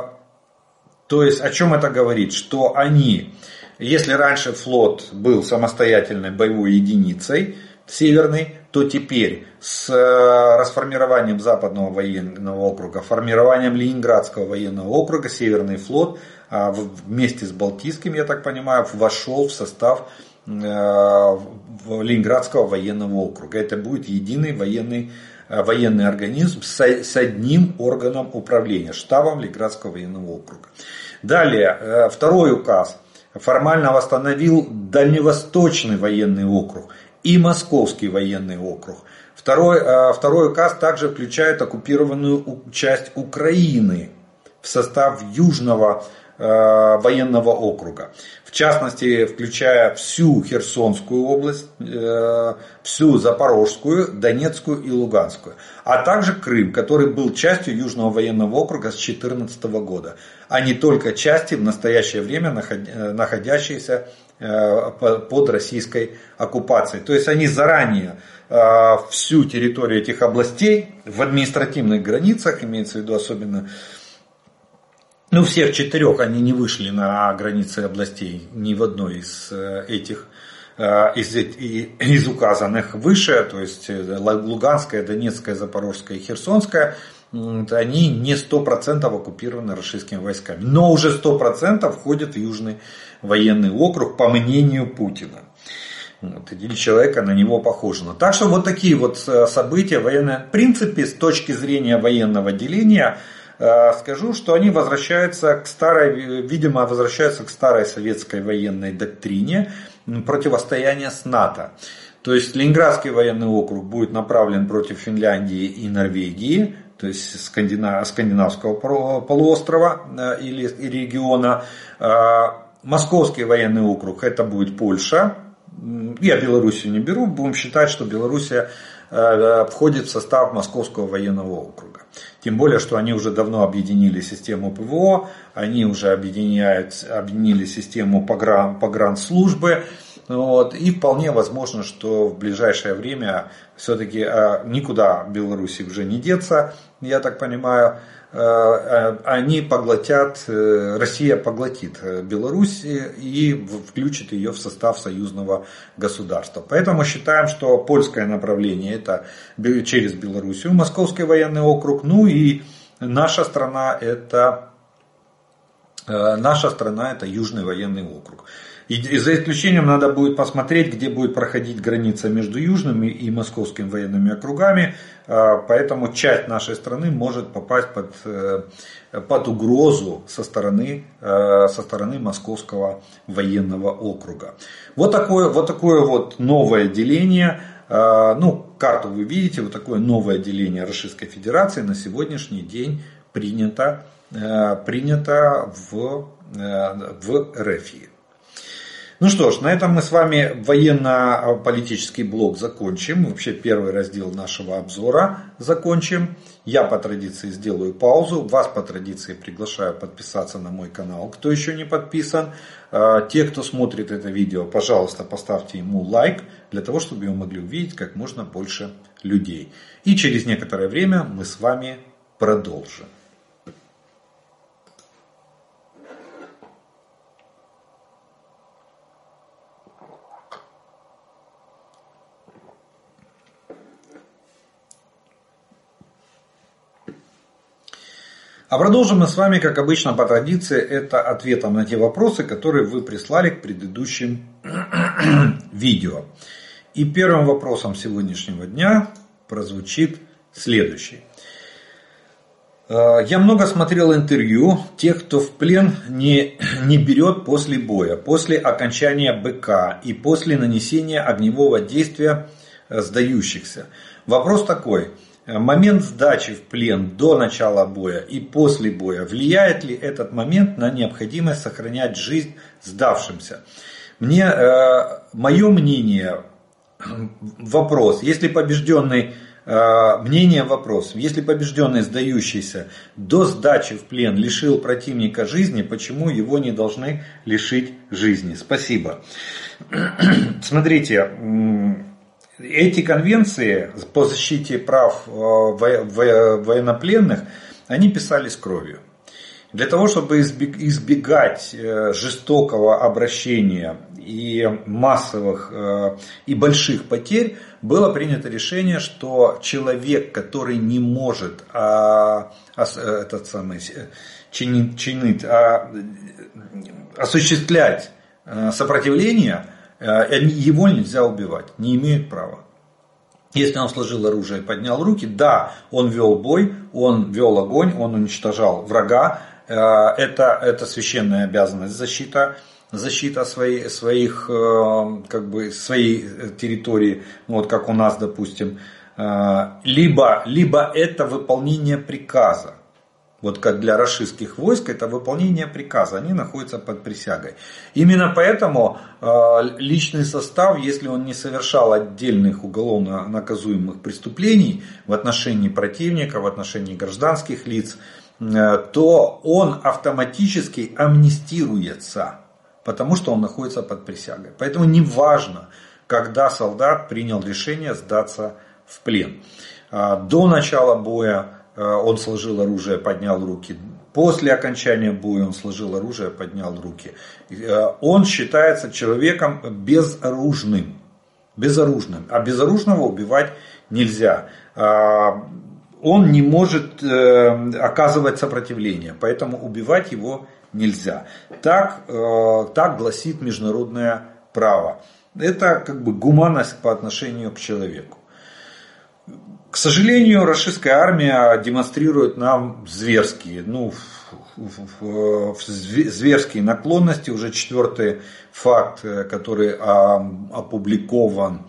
то есть о чем это говорит? Что они, если раньше флот был самостоятельной боевой единицей, северный, то теперь с э, расформированием Западного военного округа, формированием Ленинградского военного округа, Северный флот вместе с Балтийским, я так понимаю, вошел в состав э, Ленинградского военного округа. Это будет единый военный, э, военный организм с, одним органом управления, штабом Ленинградского военного округа. Далее, второй указ формально восстановил Дальневосточный военный округ и Московский военный округ. Второй, э, второй указ также включает оккупированную часть Украины в состав Южного э, военного округа. В частности, включая всю Херсонскую область, э, всю Запорожскую, Донецкую и Луганскую, а также Крым, который был частью Южного военного округа с 2014 года, а не только части в настоящее время находящиеся Э, под российской оккупацией. То есть они заранее э, всю территорию этих областей в административных границах, имеется в виду особенно, ну всех четырех они не вышли на границы областей ни в одной из э, этих из, из указанных выше, то есть Луганская, Донецкая, Запорожская и Херсонская, они не 100% оккупированы российскими войсками, но уже 100% входят в Южный военный округ, по мнению Путина. Вот, или человека на него похожего. Так что вот такие вот э, события военные. В принципе, с точки зрения военного деления, э, скажу, что они возвращаются к старой, видимо, возвращаются к старой советской военной доктрине противостояния с НАТО. То есть Ленинградский военный округ будет направлен против Финляндии и Норвегии, то есть скандинавского полуострова э, или региона. Московский военный округ это будет Польша. Я Белоруссию не беру, будем считать, что Белоруссия э, входит в состав Московского военного округа. Тем более, что они уже давно объединили систему ПВО, они уже объединяют, объединили систему погран, погранслужбы. Вот, и вполне возможно, что в ближайшее время все-таки э, никуда Беларуси уже не деться, я так понимаю. Э, э, они поглотят, э, Россия поглотит Беларусь и включит ее в состав союзного государства. Поэтому считаем, что польское направление это через Белоруссию, Московский военный округ, ну и наша страна это наша страна это Южный военный округ. И за исключением надо будет посмотреть, где будет проходить граница между южными и московскими военными округами. А, поэтому часть нашей страны может попасть под, э, под угрозу со стороны, э, со стороны Московского военного округа. Вот такое вот, такое вот новое деление. А, ну, карту вы видите, вот такое новое деление Российской Федерации на сегодняшний день принято, э, принято в, в РФ. Ну что ж, на этом мы с вами военно-политический блок закончим. Вообще первый раздел нашего обзора закончим. Я по традиции сделаю паузу. Вас по традиции приглашаю подписаться на мой канал, кто еще не подписан. А, те, кто смотрит это видео, пожалуйста, поставьте ему лайк, для того, чтобы его могли увидеть как можно больше людей. И через некоторое время мы с вами продолжим. А продолжим мы с вами, как обычно по традиции, это ответом на те вопросы, которые вы прислали к предыдущим видео. И первым вопросом сегодняшнего дня прозвучит следующий. Э, я много смотрел интервью тех, кто в плен не, не берет после боя, после окончания БК и после нанесения огневого действия э, сдающихся. Вопрос такой – момент сдачи в плен до начала боя и после боя, влияет ли этот момент на необходимость сохранять жизнь сдавшимся? Мне, э, мое мнение, вопрос, если побежденный мнение вопрос. Если побежденный, сдающийся до сдачи в плен лишил противника жизни, почему его не должны лишить жизни? Спасибо. Смотрите, эти конвенции по защите прав военнопленных, они писались кровью. Для того, чтобы избегать э, жестокого обращения и массовых э, и больших потерь, было принято решение, что человек, который не может а, а, этот самый, чинить, чинить, а, осуществлять э, сопротивление, его нельзя убивать, не имеет права. Если он сложил оружие и поднял руки, да, он вел бой, он вел огонь, он уничтожал врага, Э, это, это священная обязанность защита, защита своей, своих, э, как бы, своей территории, вот как у нас, допустим. Э, либо, либо это выполнение приказа. Вот как для рашистских войск, это выполнение приказа, они находятся под присягой. Именно поэтому личный состав, если он не совершал отдельных уголовно наказуемых преступлений в отношении противника, в отношении гражданских лиц, Э, то он автоматически амнистируется, потому что он находится под присягой. Поэтому не важно, когда солдат принял решение сдаться в плен. Э, до начала боя э, он сложил оружие, поднял руки. После окончания боя он сложил оружие, поднял руки. Он считается человеком безоружным. Безоружным. А безоружного убивать нельзя он не может э, оказывать сопротивление, поэтому убивать его нельзя. Так, э, так гласит международное право. Это как бы гуманность по отношению к человеку. К сожалению, российская армия демонстрирует нам зверские, ну, зверские наклонности. Уже четвертый факт, э, который опубликован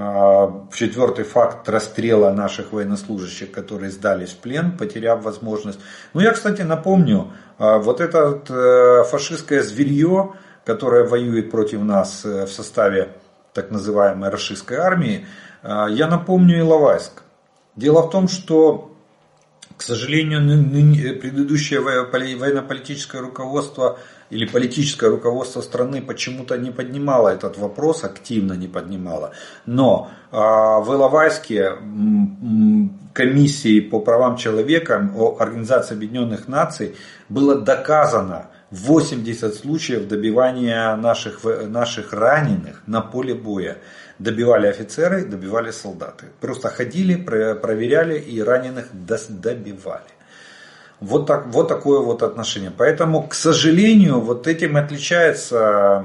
а, четвертый факт расстрела наших военнослужащих, которые сдались в плен, потеряв возможность. Ну, я, кстати, напомню, а, вот это э, фашистское зверье, которое воюет против нас э, в составе так называемой российской армии, а, я напомню Иловайск. Дело в том, что, к сожалению, предыдущее военно-политическое руководство или политическое руководство страны почему-то не поднимало этот вопрос, активно не поднимало. Но э, в Иловайске комиссии по правам человека Организации Объединенных Наций было доказано 80 случаев добивания наших, наших раненых на поле боя. Добивали офицеры, добивали солдаты. Просто ходили, проверяли и раненых добивали. Вот, так, вот такое вот отношение. Поэтому, к сожалению, вот этим отличается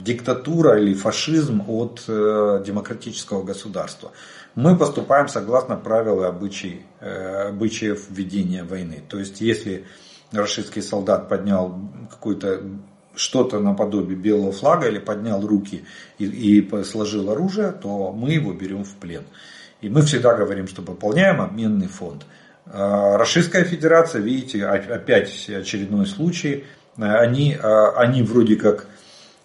диктатура или фашизм от э, демократического государства. Мы поступаем согласно правил и обычаи, э, обычаев ведения войны. То есть, если российский солдат поднял какой-то что-то наподобие белого флага или поднял руки и, и сложил оружие, то мы его берем в плен. И мы всегда говорим, что пополняем обменный фонд. А, Российская Федерация, видите, опять очередной случай, они, а, они вроде как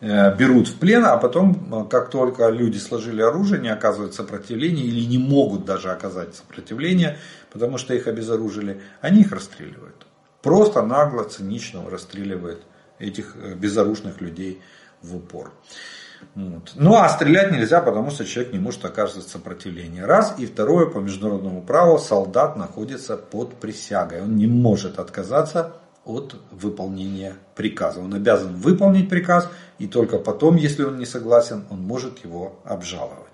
э, берут в плен, а потом, а, как только люди сложили оружие, не оказывают сопротивления или не могут даже оказать сопротивление, потому что их обезоружили, они их расстреливают. Просто нагло, цинично расстреливают этих э, безоружных людей в упор. Вот. Ну а стрелять нельзя, потому что человек не может оказывать сопротивление. Раз. И второе, по международному праву солдат находится под присягой. Он не может отказаться от выполнения приказа. Он обязан выполнить приказ, и только потом, если он не согласен, он может его обжаловать.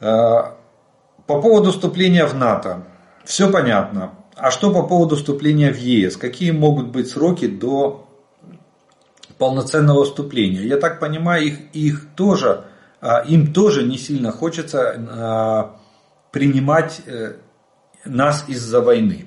А, по поводу вступления в НАТО. Все понятно. А что по поводу вступления в ЕС? Какие могут быть сроки до полноценного вступления. Я так понимаю, их, их тоже, а, им тоже не сильно хочется а, принимать э, нас из-за войны.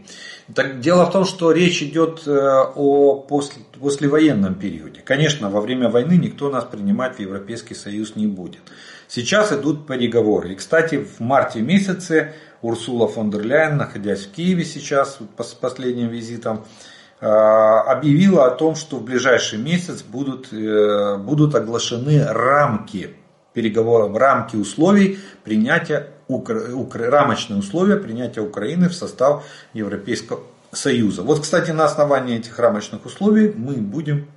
Так, дело в том, что речь идет э, о после, послевоенном периоде. Конечно, во время войны никто нас принимать в Европейский Союз не будет. Сейчас идут переговоры. И, кстати, в марте месяце Урсула фон дер Ляйен, находясь в Киеве сейчас, с последним визитом, а, объявила о том, что в ближайший месяц будут, э, будут оглашены рамки переговоров, рамки условий принятия рамочные условия принятия Украины в состав Европейского Союза. Вот, кстати, на основании этих рамочных условий мы будем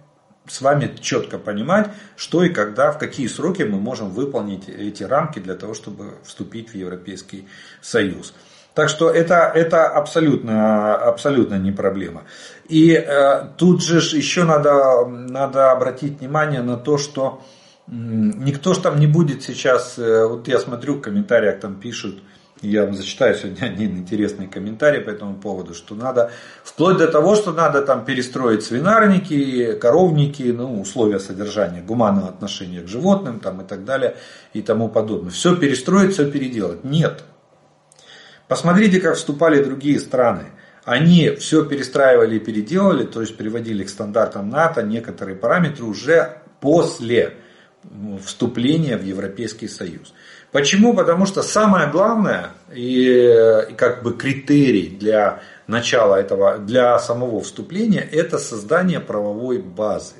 с вами четко понимать, что и когда, в какие сроки мы можем выполнить эти рамки для того, чтобы вступить в Европейский Союз. Так что это, это абсолютно, абсолютно не проблема. И э, тут же еще надо, надо обратить внимание на то, что никто же там не будет сейчас, э, вот я смотрю в комментариях там пишут, я вам зачитаю сегодня один интересный комментарий по этому поводу, что надо, вплоть до того, что надо там перестроить свинарники, коровники, ну, условия содержания, гуманного отношения к животным там, и так далее и тому подобное. Все перестроить, все переделать. Нет. Посмотрите, как вступали другие страны. Они все перестраивали и переделали, то есть приводили к стандартам НАТО некоторые параметры уже после вступления в Европейский Союз. Почему? Потому что самое главное и, и как бы критерий для начала этого, для самого вступления, это создание правовой базы.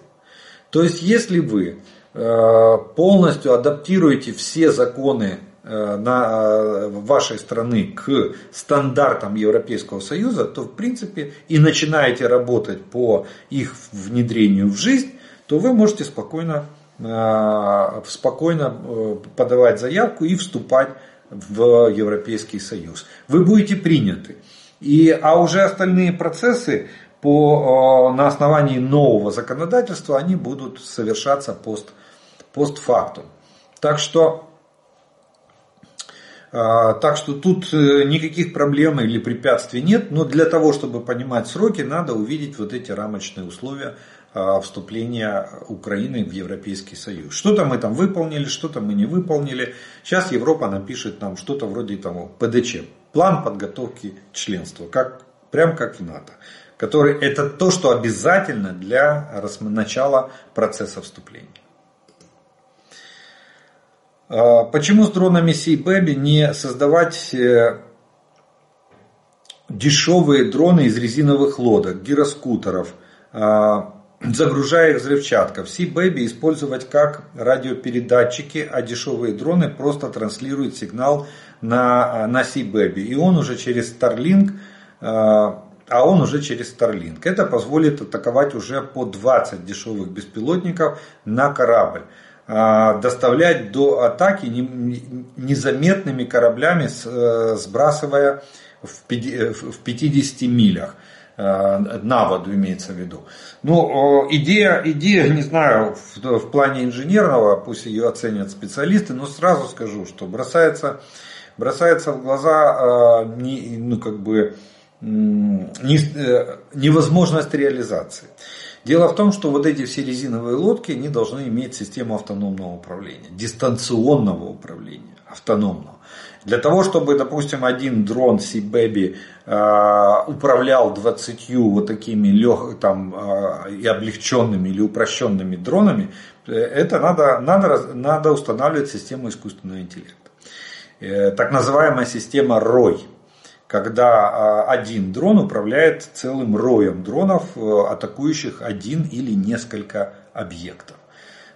То есть, если вы э, полностью адаптируете все законы э, на э, вашей страны к стандартам Европейского Союза, то в принципе и начинаете работать по их внедрению в жизнь, то вы можете спокойно Э, спокойно э, подавать заявку и вступать в Европейский Союз. Вы будете приняты. И, а уже остальные процессы по, э, на основании нового законодательства, они будут совершаться пост, постфактум. Так что, так что тут никаких проблем или препятствий нет, но для того, чтобы понимать сроки, надо увидеть вот эти рамочные условия вступления Украины в Европейский Союз. Что-то мы там выполнили, что-то мы не выполнили. Сейчас Европа напишет нам что-то вроде того ПДЧ. План подготовки членства. Как, прям как в НАТО. Который, это то, что обязательно для начала процесса вступления. А, почему с дронами Sea-Baby не создавать э, дешевые дроны из резиновых лодок, гироскутеров, а, загружая их взрывчаткой. Все бэби использовать как радиопередатчики, а дешевые дроны просто транслируют сигнал на, на C-Baby. И он уже через Starlink, а, а он уже через Starlink. Это позволит атаковать уже по 20 дешевых беспилотников на корабль а, доставлять до атаки незаметными кораблями, э, сбрасывая в 50 милях. Э, на воду имеется в виду. Ну, идея, идея, не знаю, в, в плане инженерного, пусть ее оценят специалисты, но сразу скажу, что бросается, бросается в глаза э, не, ну, как бы, не, э, невозможность реализации. Дело в том, что вот эти все резиновые лодки, они должны иметь систему автономного управления, дистанционного управления, автономного. Для того, чтобы, допустим, один дрон Sea-Baby э, управлял 20 вот такими лег, там, э, и облегченными или упрощенными дронами, э, это надо, надо, надо устанавливать систему искусственного интеллекта. Так называемая система ROI, когда один дрон управляет целым роем дронов, атакующих один или несколько объектов.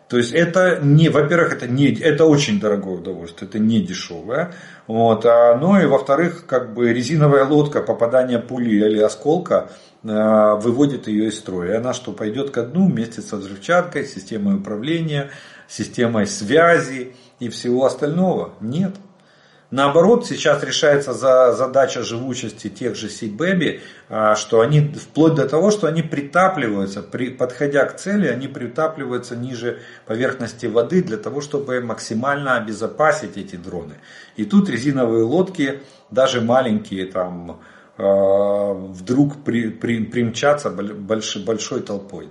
То есть это не, во-первых, это не, это очень дорогое удовольствие, это не дешевое. Вот, а, ну и во-вторых, как бы резиновая лодка, попадание пули или осколка э, выводит ее из строя. И она что, пойдет ко дну вместе со взрывчаткой, системой управления, системой связи и всего остального? Нет. Наоборот, сейчас решается за задача живучести тех же Сибэби, что они вплоть до того, что они притапливаются, при, подходя к цели, они притапливаются ниже поверхности воды для того, чтобы максимально обезопасить эти дроны. И тут резиновые лодки, даже маленькие, там, а, вдруг при, при, примчатся большой, большой толпой.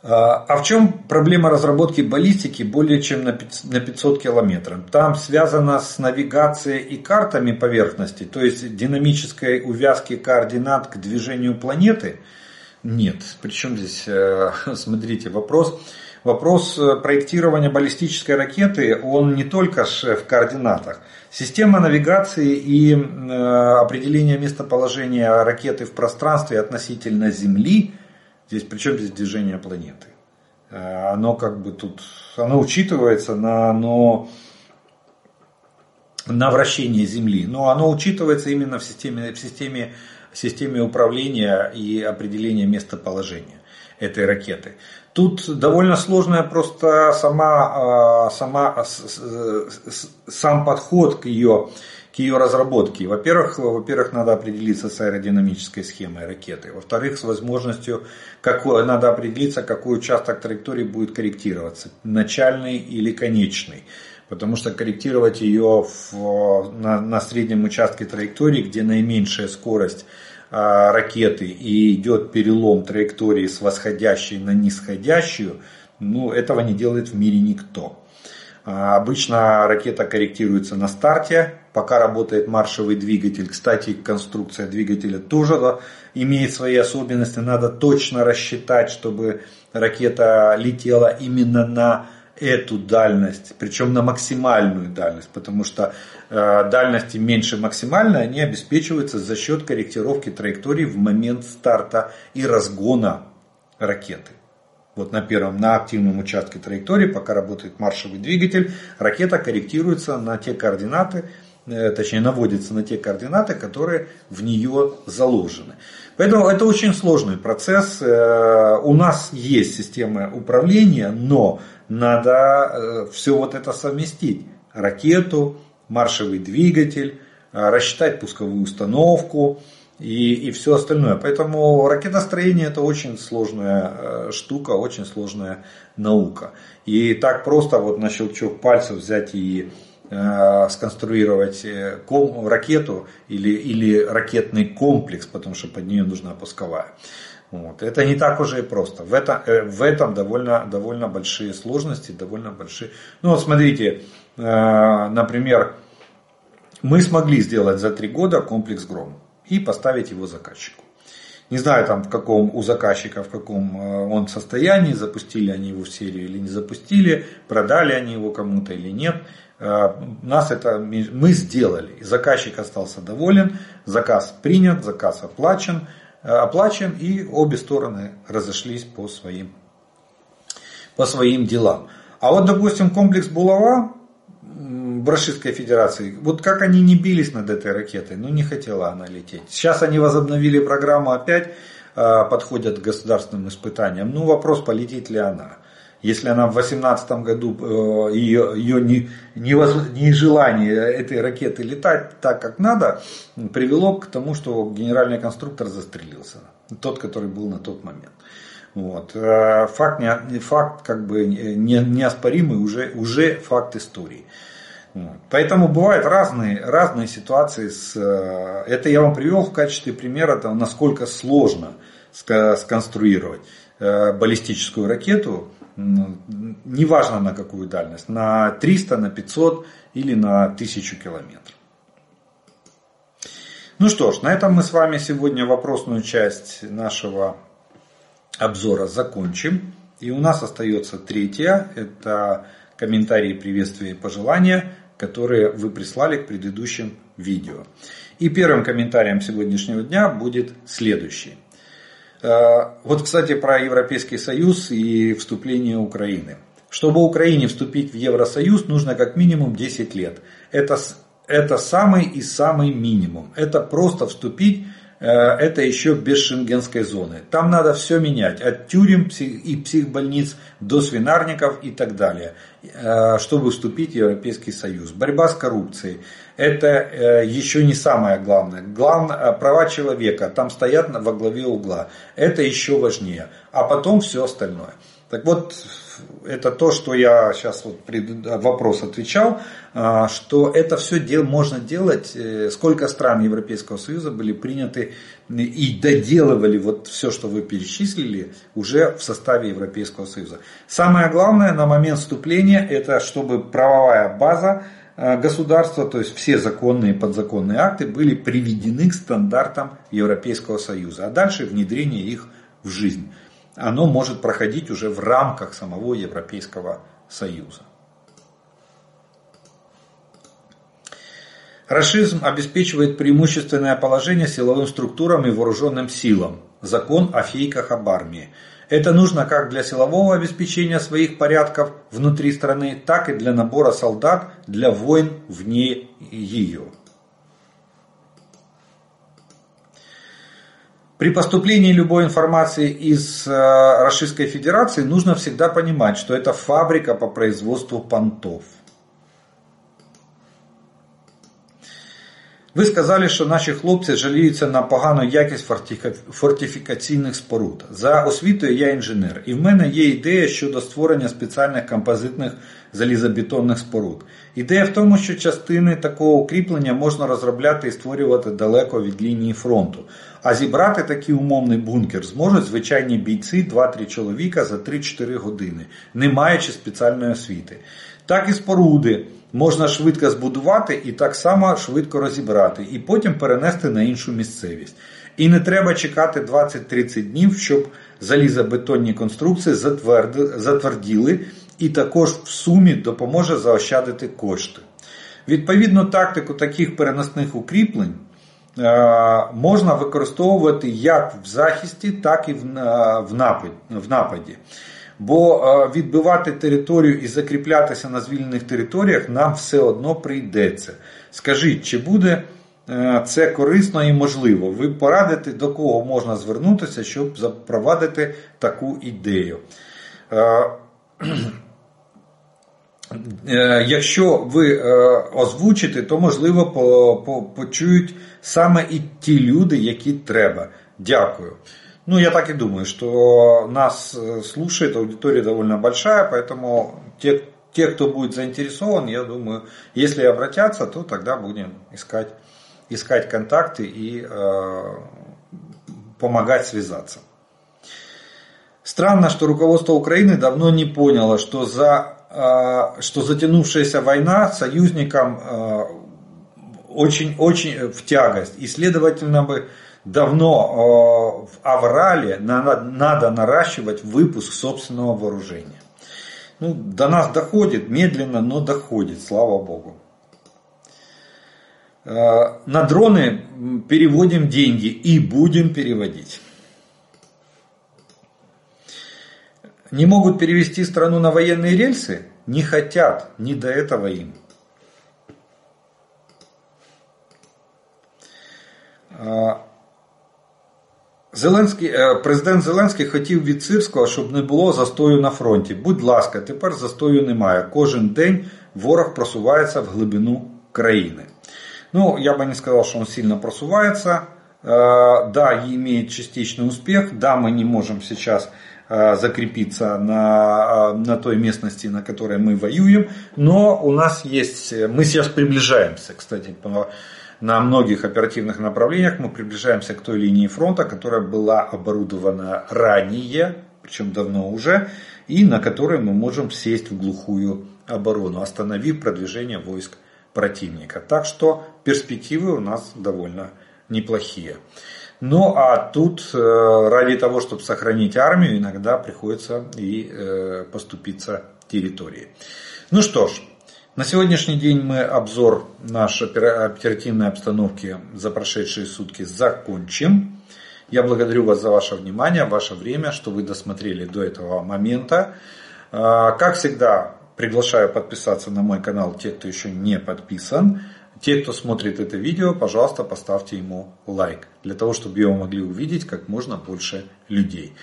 А, а в чем проблема разработки баллистики более чем на 500 километров? Там связано с навигацией и картами поверхности, то есть динамической увязки координат к движению планеты? Нет. Причем здесь, э, смотрите, вопрос, вопрос э, проектирования баллистической ракеты, он не только в координатах. Система навигации и э, определения местоположения ракеты в пространстве относительно Земли – Здесь причем здесь движение планеты? Оно как бы тут, оно учитывается, на, но на вращение Земли. Но оно учитывается именно в системе, в системе, в системе управления и определения местоположения этой ракеты. Тут довольно сложная просто сама, а, сама, сам подход к ее, к ее разработке. Во-первых, во-первых, надо определиться с аэродинамической схемой ракеты. Во-вторых, с возможностью, какой, надо определиться, какой участок траектории будет корректироваться, начальный или конечный потому что корректировать ее в, на, на среднем участке траектории, где наименьшая скорость а, ракеты и идет перелом траектории с восходящей на нисходящую, ну, этого не делает в мире никто. А, обычно ракета корректируется на старте, пока работает маршевый двигатель. Кстати, конструкция двигателя тоже имеет свои особенности. Надо точно рассчитать, чтобы ракета летела именно на эту дальность, причем на максимальную дальность, потому что э, дальности меньше максимальной, они обеспечиваются за счет корректировки траектории в момент старта и разгона ракеты. Вот на первом, на активном участке траектории, пока работает маршевый двигатель, ракета корректируется на те координаты, точнее наводится на те координаты, которые в нее заложены. Поэтому это очень сложный процесс. Э, у нас есть система управления, но надо э, все вот это совместить. Ракету, маршевый двигатель, э, рассчитать пусковую установку и, и все остальное. Поэтому ракетостроение это очень сложная э, штука, очень сложная наука. И так просто вот на щелчок пальцев взять и э, сконструировать ком, ракету или, или ракетный комплекс, потому что под нее нужна пусковая. Вот. Это не так уже и просто. В, это, э, в этом довольно, довольно большие сложности, довольно большие. Ну вот смотрите, э, например, мы смогли сделать за три года комплекс Гром и поставить его заказчику. Не знаю там в каком у заказчика, в каком э, он состоянии, запустили они его в серию или не запустили, продали они его кому-то или нет. Нас это мы сделали. Заказчик остался доволен, заказ принят, заказ оплачен. Э, оплачен и обе стороны разошлись по своим, по своим делам. А вот, допустим, комплекс Булава в Федерации, вот как они не бились над этой ракетой, ну не хотела она лететь. Сейчас они возобновили программу опять, э, подходят к государственным испытаниям. Ну вопрос, полетит ли она если она в 2018 году ее, э, ее не, нежелание этой ракеты летать так, как надо, привело к тому, что генеральный конструктор застрелился. Тот, который был на тот момент. Вот. Э, факт, не, факт как бы не, неоспоримый, уже, уже факт истории. Поэтому бывают разные, разные ситуации. С, э, это я вам привел в качестве примера, того, насколько сложно сконструировать баллистическую ракету неважно на какую дальность, на 300, на 500 или на 1000 километров. Ну что ж, на этом мы с вами сегодня вопросную часть нашего обзора закончим. И у нас остается третья, это комментарии, приветствия и пожелания, которые вы прислали к предыдущим видео. И первым комментарием сегодняшнего дня будет следующий. Э, вот, кстати, про Европейский Союз и вступление Украины. Чтобы Украине вступить в Евросоюз, нужно как минимум 10 лет. Это, это самый и самый минимум. Это просто вступить, э, это еще без шенгенской зоны. Там надо все менять, от тюрем и психбольниц до свинарников и так далее, э, чтобы вступить в Европейский Союз. Борьба с коррупцией это э, еще не самое главное. Главное, э, права человека там стоят во главе угла. Это еще важнее. А потом все остальное. Так вот, это то, что я сейчас вот вопрос отвечал, что это все дел, можно делать, э, сколько стран Европейского Союза были приняты и доделывали вот все, что вы перечислили, уже в составе Европейского Союза. Самое главное на момент вступления, это чтобы правовая база Э, государства, то есть все законные и подзаконные акты были приведены к стандартам Европейского Союза, а дальше внедрение их в жизнь. Оно может проходить уже в рамках самого Европейского Союза. Расизм обеспечивает преимущественное положение силовым структурам и вооруженным силам. Закон о фейках об армии. Это нужно как для силового обеспечения своих порядков внутри страны, так и для набора солдат для войн вне ее. При поступлении любой информации из э, Российской Федерации нужно всегда понимать, что это фабрика по производству понтов. Ви сказали, що наші хлопці жаліються на погану якість фортифікаційних споруд. За освітою я інженер, і в мене є ідея щодо створення спеціальних композитних залізобетонних споруд. Ідея в тому, що частини такого укріплення можна розробляти і створювати далеко від лінії фронту. А зібрати такий умовний бункер зможуть звичайні бійці 2-3 чоловіка за 3-4 години, не маючи спеціальної освіти. Так і споруди можна швидко збудувати і так само швидко розібрати, і потім перенести на іншу місцевість. І не треба чекати 20-30 днів, щоб залізобетонні конструкції затверділи і також в сумі допоможе заощадити кошти. Відповідну тактику таких переносних укріплень е, можна використовувати як в захисті, так і в нападі. Бо е, відбивати територію і закріплятися на звільнених територіях нам все одно прийдеться. Скажіть, чи буде е, це корисно і можливо? Ви порадите, до кого можна звернутися, щоб запровадити таку ідею? Е, якщо ви озвучите, то можливо почують саме і ті люди, які треба. Дякую. Ну, я так и думаю, что нас э, слушает аудитория довольно большая, поэтому те, те, кто будет заинтересован, я думаю, если обратятся, то тогда будем искать, искать контакты и э, помогать связаться. Странно, что руководство Украины давно не поняло, что, за, э, что затянувшаяся война союзникам э, очень, очень в тягость. И, следовательно, бы давно в Аврале надо наращивать выпуск собственного вооружения. Ну, до нас доходит, медленно, но доходит, слава богу. На дроны переводим деньги и будем переводить. Не могут перевести страну на военные рельсы? Не хотят, не до этого им. Зеленський, е, Президент Зеленський хотів від Сирського, щоб не було застою на фронті. Будь ласка, тепер застою немає. Кожен день ворог просувається в глибину країни. Ну, я бы не сказал, что он сильно просувается. Е, да, имеет частичный успех. Да, мы не можем сейчас е, закрепиться на, на той местности, на которой мы воюем. Но у нас есть... Мы сейчас приближаемся, кстати, на многих оперативных направлениях мы приближаемся к той линии фронта, которая была оборудована ранее, причем давно уже, и на которой мы можем сесть в глухую оборону, остановив продвижение войск противника. Так что перспективы у нас довольно неплохие. Ну а тут э, ради того, чтобы сохранить армию, иногда приходится и э, поступиться территории. Ну что ж, на сегодняшний день мы обзор нашей оперативной обстановки за прошедшие сутки закончим. Я благодарю вас за ваше внимание, ваше время, что вы досмотрели до этого момента. А, как всегда, приглашаю подписаться на мой канал те, кто еще не подписан. Те, кто смотрит это видео, пожалуйста, поставьте ему лайк, для того, чтобы его могли увидеть как можно больше людей.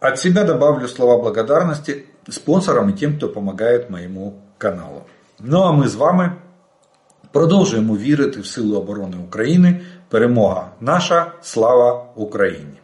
От себя добавлю слова благодарности спонсорам и тем, кто помогает моему каналу. Ну а ми з вами продовжуємо вірити в силу оборони України. Перемога наша, слава Україні!